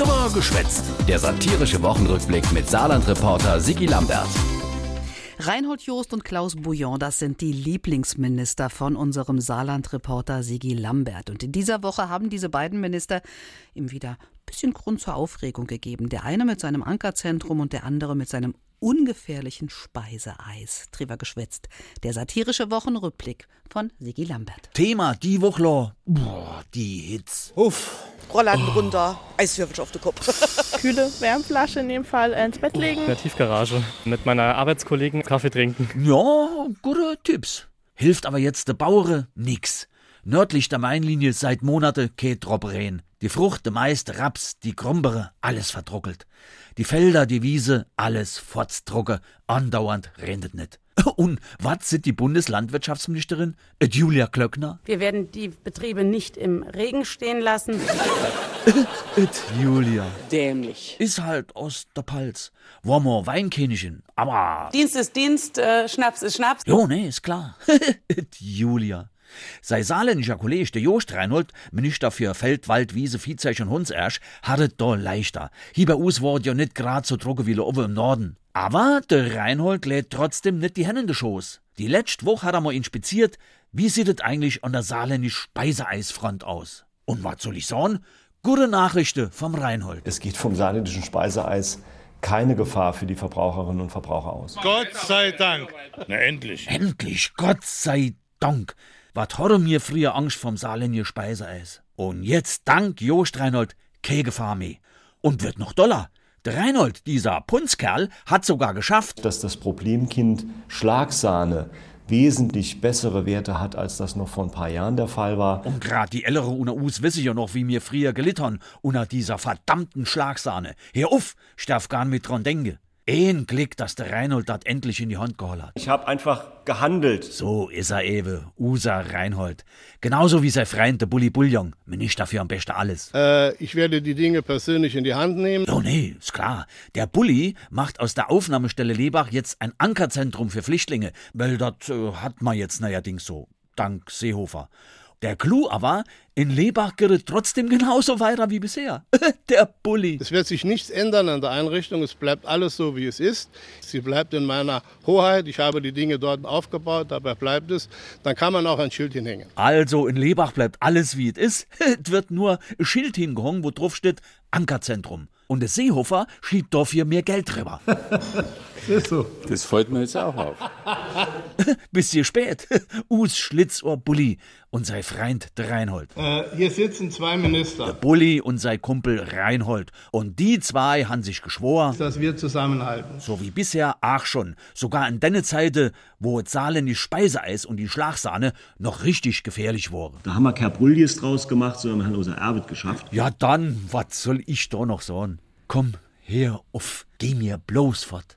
Trimmer geschwätzt. Der satirische Wochenrückblick mit Saarland-Reporter Sigi Lambert. Reinhold Joost und Klaus Bouillon, das sind die Lieblingsminister von unserem Saarland-Reporter Sigi Lambert. Und in dieser Woche haben diese beiden Minister ihm wieder ein bisschen Grund zur Aufregung gegeben. Der eine mit seinem Ankerzentrum und der andere mit seinem ungefährlichen Speiseeis. Drüber geschwätzt. Der satirische Wochenrückblick von Sigi Lambert. Thema die Woche. Boah, die Hits. Uff. Rollladen runter, Eiswürfel auf den Kopf. Kühle Wärmflasche in dem Fall ins Bett legen. In der Tiefgarage. Mit meiner Arbeitskollegen Kaffee trinken. Ja, gute Tipps. Hilft aber jetzt der Bauere nix. Nördlich der Mainlinie seit Monate kein Tropfen. Die Frucht, der Raps, die Krumbere, alles verdruckelt. Die Felder, die Wiese, alles fortzdrucke, andauernd rendet nicht. Und was sind die Bundeslandwirtschaftsministerin? Et Julia Klöckner? Wir werden die Betriebe nicht im Regen stehen lassen. Et Julia. Dämlich. Ist halt aus der Palz. War mal Weinkönigin, aber. Dienst ist Dienst, äh, Schnaps ist Schnaps. Jo, nee, ist klar. Et Julia. Sei saarländischer Kollege, der Jost Reinhold, Minister für Feld, Wald, Wiese, Viehzeug und Hundsersch, hattet da leichter. Hier bei uns war ja nicht grad so trocken wie oben im Norden. Aber der Reinhold lädt trotzdem nicht die Hände in den Schoß. Die letzte Woche hat er mal inspiziert, wie sieht es eigentlich an der saarländischen Speiseeisfront aus. Und was soll ich sagen? Gute Nachrichten vom Reinhold. Es geht vom saarländischen Speiseeis keine Gefahr für die Verbraucherinnen und Verbraucher aus. Gott sei Dank. Na endlich. Endlich, Gott sei Dank. Was hatte mir früher Angst vom saarländischen Speiseeis? Und jetzt, dank Jost Reinhold, keine Gefahr mehr. Und wird noch doller. Der Reinhold, dieser Punzkerl, hat sogar geschafft, Dass das Problemkind Schlagsahne wesentlich bessere Werte hat, als das noch vor ein paar Jahren der Fall war. Und grad die ältere unter uns wissen ja noch, wie mir früher gelittern unter dieser verdammten Schlagsahne. Hör auf, darf gar nicht dran denken. Ein Glück, dass der Reinhold das endlich in die Hand geholt hat. Ich habe einfach gehandelt. So ist er ewe, Usa Reinhold. Genauso wie sein Freund, der Bulli Bullion. Minister für am besten alles. Äh, ich werde die Dinge persönlich in die Hand nehmen. Oh nee, ist klar. Der Bulli macht aus der Aufnahmestelle Lebach jetzt ein Ankerzentrum für Flüchtlinge, weil das äh, hat man jetzt neuerdings so, dank Seehofer. Der Clou aber, in Lebach es trotzdem genauso weiter wie bisher. der Bulli. Es wird sich nichts ändern an der Einrichtung. Es bleibt alles so, wie es ist. Sie bleibt in meiner Hoheit. Ich habe die Dinge dort aufgebaut. Dabei bleibt es. Dann kann man auch ein Schild hinhängen. Also in Lebach bleibt alles wie es ist. Es wird nur ein Schild hingehangen, wo drauf steht Ankerzentrum. Und der Seehofer schiebt dafür mehr Geld drüber. Das freut mir jetzt auch auf. Bis hier spät. Us Schlitzohr Bulli und sein Freund der Reinhold. Äh, hier sitzen zwei Minister. Bulli und sein Kumpel Reinhold. Und die zwei haben sich geschworen, Dass wir zusammenhalten. so wie bisher auch schon, sogar in deine Zeiten, wo das saarländische Speiseeis und die Schlagsahne noch richtig gefährlich waren. Da haben wir kein Brullies draus gemacht, sondern wir haben unser Erbe geschafft. Ja dann, was soll ich da noch sagen? Komm, her auf, geh mir bloß fort.